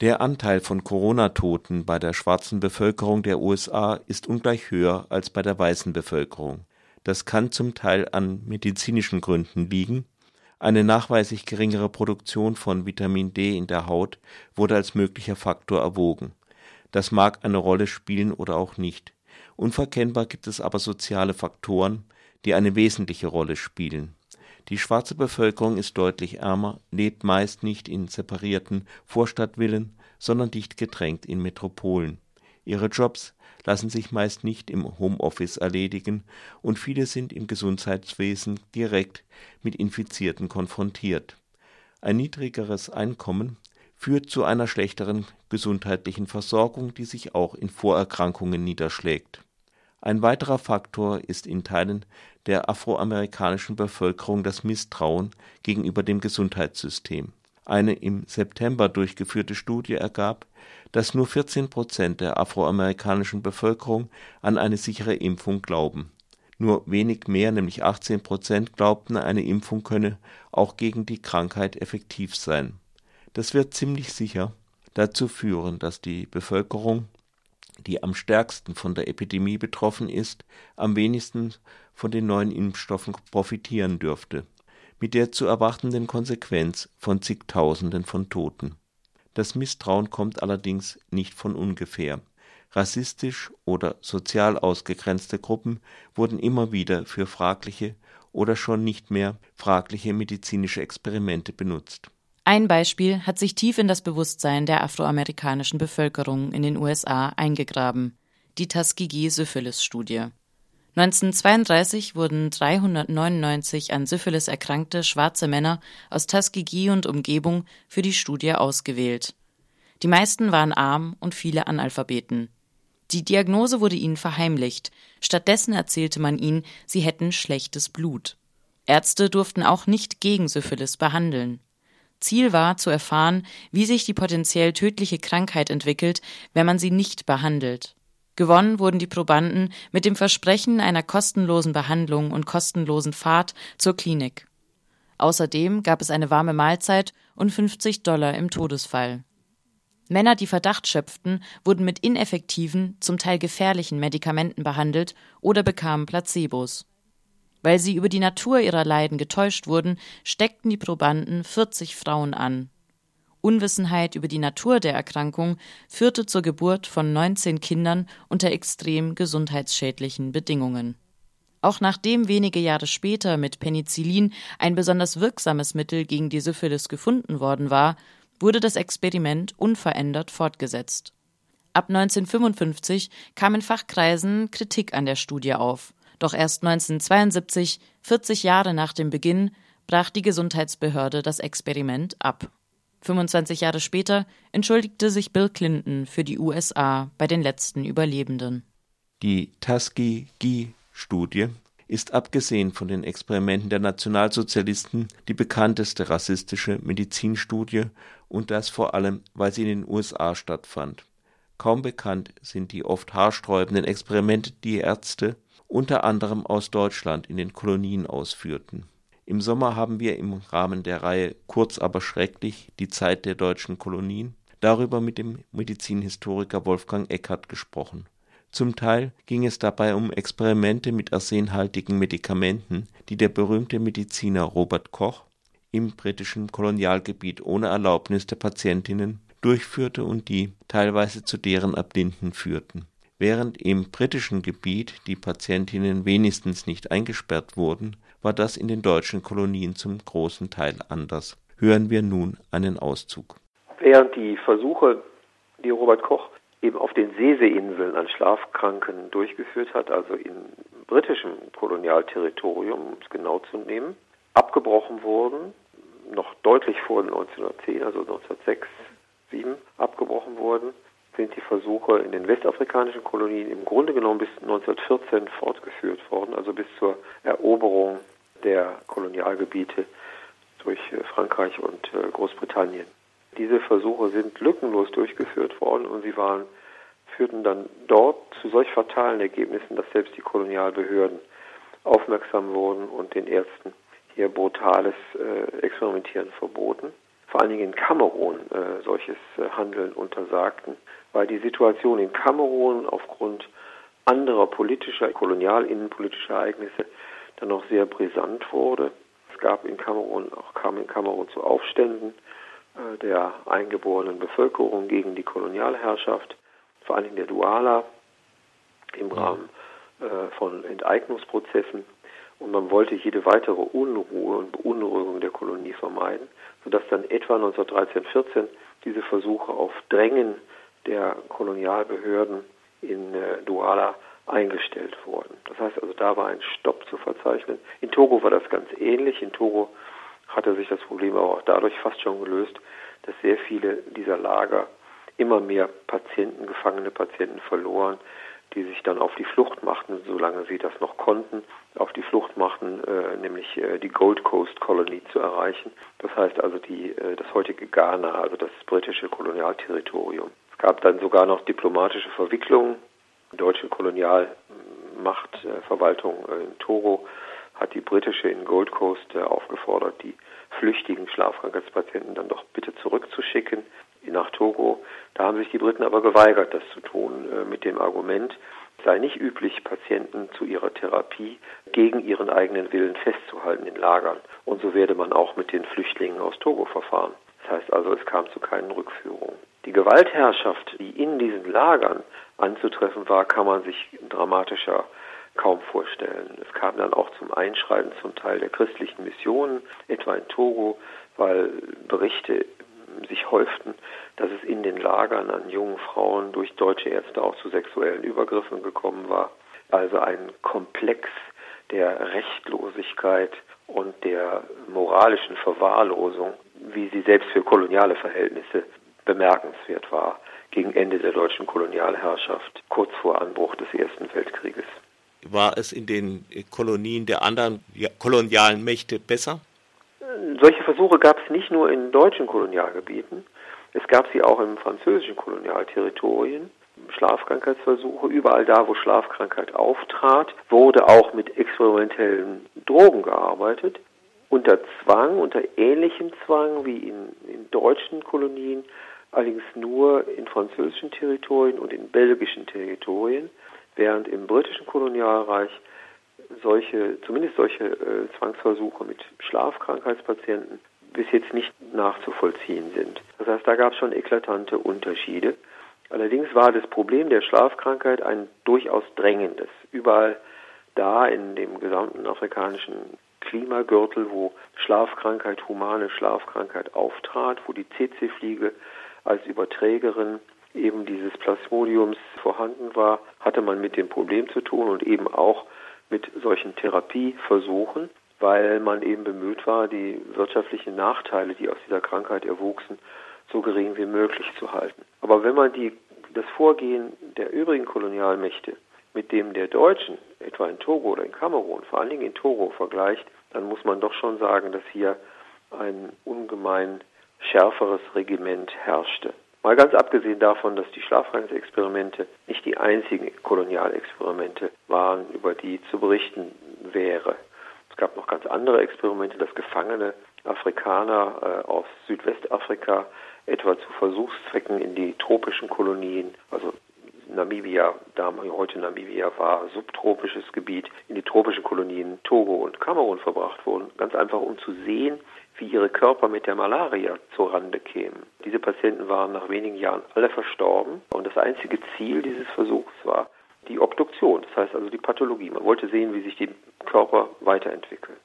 Der Anteil von Corona-Toten bei der schwarzen Bevölkerung der USA ist ungleich höher als bei der weißen Bevölkerung. Das kann zum Teil an medizinischen Gründen liegen. Eine nachweislich geringere Produktion von Vitamin D in der Haut wurde als möglicher Faktor erwogen. Das mag eine Rolle spielen oder auch nicht. Unverkennbar gibt es aber soziale Faktoren, die eine wesentliche Rolle spielen die schwarze Bevölkerung ist deutlich ärmer, lebt meist nicht in separierten Vorstadtvillen, sondern dicht gedrängt in Metropolen. Ihre Jobs lassen sich meist nicht im Homeoffice erledigen und viele sind im Gesundheitswesen direkt mit Infizierten konfrontiert. Ein niedrigeres Einkommen führt zu einer schlechteren gesundheitlichen Versorgung, die sich auch in Vorerkrankungen niederschlägt ein weiterer Faktor ist in Teilen der afroamerikanischen Bevölkerung das Misstrauen gegenüber dem Gesundheitssystem. Eine im September durchgeführte Studie ergab, dass nur 14 Prozent der afroamerikanischen Bevölkerung an eine sichere Impfung glauben. Nur wenig mehr, nämlich 18 Prozent, glaubten, eine Impfung könne auch gegen die Krankheit effektiv sein. Das wird ziemlich sicher dazu führen, dass die Bevölkerung die am stärksten von der Epidemie betroffen ist, am wenigsten von den neuen Impfstoffen profitieren dürfte, mit der zu erwartenden Konsequenz von zigtausenden von Toten. Das Misstrauen kommt allerdings nicht von ungefähr. Rassistisch oder sozial ausgegrenzte Gruppen wurden immer wieder für fragliche oder schon nicht mehr fragliche medizinische Experimente benutzt ein Beispiel hat sich tief in das Bewusstsein der afroamerikanischen Bevölkerung in den USA eingegraben, die Tuskegee-Syphilis-Studie. 1932 wurden 399 an Syphilis erkrankte schwarze Männer aus Tuskegee und Umgebung für die Studie ausgewählt. Die meisten waren arm und viele Analphabeten. Die Diagnose wurde ihnen verheimlicht, stattdessen erzählte man ihnen, sie hätten schlechtes Blut. Ärzte durften auch nicht gegen Syphilis behandeln. Ziel war zu erfahren, wie sich die potenziell tödliche Krankheit entwickelt, wenn man sie nicht behandelt. Gewonnen wurden die Probanden mit dem Versprechen einer kostenlosen Behandlung und kostenlosen Fahrt zur Klinik. Außerdem gab es eine warme Mahlzeit und 50 Dollar im Todesfall. Männer, die Verdacht schöpften, wurden mit ineffektiven, zum Teil gefährlichen Medikamenten behandelt oder bekamen Placebos. Weil sie über die Natur ihrer Leiden getäuscht wurden, steckten die Probanden 40 Frauen an. Unwissenheit über die Natur der Erkrankung führte zur Geburt von 19 Kindern unter extrem gesundheitsschädlichen Bedingungen. Auch nachdem wenige Jahre später mit Penicillin ein besonders wirksames Mittel gegen die Syphilis gefunden worden war, wurde das Experiment unverändert fortgesetzt. Ab 1955 kam in Fachkreisen Kritik an der Studie auf. Doch erst 1972, 40 Jahre nach dem Beginn, brach die Gesundheitsbehörde das Experiment ab. 25 Jahre später entschuldigte sich Bill Clinton für die USA bei den letzten Überlebenden. Die Tuskegee-Studie ist abgesehen von den Experimenten der Nationalsozialisten die bekannteste rassistische Medizinstudie und das vor allem, weil sie in den USA stattfand. Kaum bekannt sind die oft haarsträubenden Experimente, die Ärzte unter anderem aus Deutschland in den Kolonien ausführten. Im Sommer haben wir im Rahmen der Reihe Kurz aber schrecklich die Zeit der deutschen Kolonien darüber mit dem Medizinhistoriker Wolfgang Eckert gesprochen. Zum Teil ging es dabei um Experimente mit arsenhaltigen Medikamenten, die der berühmte Mediziner Robert Koch im britischen Kolonialgebiet ohne Erlaubnis der Patientinnen durchführte und die teilweise zu deren Erblinden führten Während im britischen Gebiet die Patientinnen wenigstens nicht eingesperrt wurden, war das in den deutschen Kolonien zum großen Teil anders. Hören wir nun einen Auszug. Während die Versuche, die Robert Koch eben auf den Seesee-Inseln an Schlafkranken durchgeführt hat, also im britischen Kolonialterritorium, um es genau zu nehmen, abgebrochen wurden, noch deutlich vor 1910, also 1906, 1907 abgebrochen wurden, sind die Versuche in den westafrikanischen Kolonien im Grunde genommen bis 1914 fortgeführt worden, also bis zur Eroberung der Kolonialgebiete durch äh, Frankreich und äh, Großbritannien. Diese Versuche sind lückenlos durchgeführt worden und sie waren, führten dann dort zu solch fatalen Ergebnissen, dass selbst die Kolonialbehörden aufmerksam wurden und den Ärzten hier brutales äh, Experimentieren verboten. Vor allen Dingen in Kamerun äh, solches äh, Handeln untersagten, weil die Situation in Kamerun aufgrund anderer politischer, kolonial-innenpolitischer Ereignisse dann noch sehr brisant wurde. Es gab in Kamerun, auch kam in Kamerun zu Aufständen äh, der eingeborenen Bevölkerung gegen die Kolonialherrschaft, vor allen Dingen der Duala im Rahmen äh, von Enteignungsprozessen. Und man wollte jede weitere Unruhe und Beunruhigung der Kolonie vermeiden, sodass dann etwa 1913, 14 diese Versuche auf Drängen der Kolonialbehörden in äh, Douala eingestellt wurden. Das heißt also, da war ein Stopp zu verzeichnen. In Togo war das ganz ähnlich. In Togo hatte sich das Problem aber auch dadurch fast schon gelöst, dass sehr viele dieser Lager immer mehr Patienten, gefangene Patienten verloren, die sich dann auf die Flucht machten, solange sie das noch konnten, auf die Flucht machten, äh, nämlich äh, die Gold Coast Colony zu erreichen. Das heißt also die, äh, das heutige Ghana, also das britische Kolonialterritorium. Es gab dann sogar noch diplomatische Verwicklungen. Die deutsche Kolonialmachtverwaltung äh, in Togo hat die britische in Gold Coast äh, aufgefordert, die flüchtigen Schlafkrankheitspatienten dann doch bitte zurückzuschicken nach Togo. Da haben sich die Briten aber geweigert, das zu tun, äh, mit dem Argument, es sei nicht üblich, Patienten zu ihrer Therapie gegen ihren eigenen Willen festzuhalten in Lagern. Und so werde man auch mit den Flüchtlingen aus Togo verfahren. Das heißt also, es kam zu keinen Rückführungen. Die Gewaltherrschaft, die in diesen Lagern anzutreffen war, kann man sich dramatischer kaum vorstellen. Es kam dann auch zum Einschreiten zum Teil der christlichen Missionen, etwa in Togo, weil Berichte sich häuften, dass es in den Lagern an jungen Frauen durch deutsche Ärzte auch zu sexuellen Übergriffen gekommen war. Also ein Komplex der Rechtlosigkeit und der moralischen Verwahrlosung, wie sie selbst für koloniale Verhältnisse bemerkenswert war, gegen Ende der deutschen Kolonialherrschaft, kurz vor Anbruch des Ersten Weltkrieges. War es in den Kolonien der anderen kolonialen Mächte besser? Solche Versuche gab es nicht nur in deutschen Kolonialgebieten, es gab sie auch im französischen Kolonialterritorien. Schlafkrankheitsversuche, überall da, wo Schlafkrankheit auftrat, wurde auch mit experimentellen Drogen gearbeitet. Unter Zwang, unter ähnlichem Zwang wie in, in deutschen Kolonien, allerdings nur in französischen Territorien und in belgischen Territorien, während im britischen Kolonialreich solche, zumindest solche äh, Zwangsversuche mit Schlafkrankheitspatienten bis jetzt nicht nachzuvollziehen sind. Das heißt, da gab es schon eklatante Unterschiede. Allerdings war das Problem der Schlafkrankheit ein durchaus drängendes. Überall da in dem gesamten afrikanischen Klimagürtel, wo Schlafkrankheit, humane Schlafkrankheit auftrat, wo die CC-Fliege als Überträgerin eben dieses Plasmodiums vorhanden war, hatte man mit dem Problem zu tun und eben auch mit solchen Therapieversuchen, weil man eben bemüht war, die wirtschaftlichen Nachteile, die aus dieser Krankheit erwuchsen, so gering wie möglich zu halten. Aber wenn man die, das Vorgehen der übrigen Kolonialmächte mit dem der Deutschen, etwa in Togo oder in Kamerun, vor allen Dingen in Togo vergleicht, dann muss man doch schon sagen, dass hier ein ungemein schärferes Regiment herrschte. Mal ganz abgesehen davon, dass die Schlafkrankheitsexperimente nicht die einzigen Kolonialexperimente waren, über die zu berichten wäre. Es gab noch ganz andere Experimente, dass Gefangene Afrikaner äh, aus Südwestafrika etwa zu Versuchszwecken in die tropischen Kolonien, also Namibia, da heute Namibia war, subtropisches Gebiet, in die tropischen Kolonien Togo und Kamerun verbracht wurden, ganz einfach um zu sehen, wie ihre Körper mit der Malaria zurande kämen. Diese Patienten waren nach wenigen Jahren alle verstorben und das einzige Ziel dieses Versuchs war die Obduktion, das heißt also die Pathologie. Man wollte sehen, wie sich die Körper weiterentwickeln.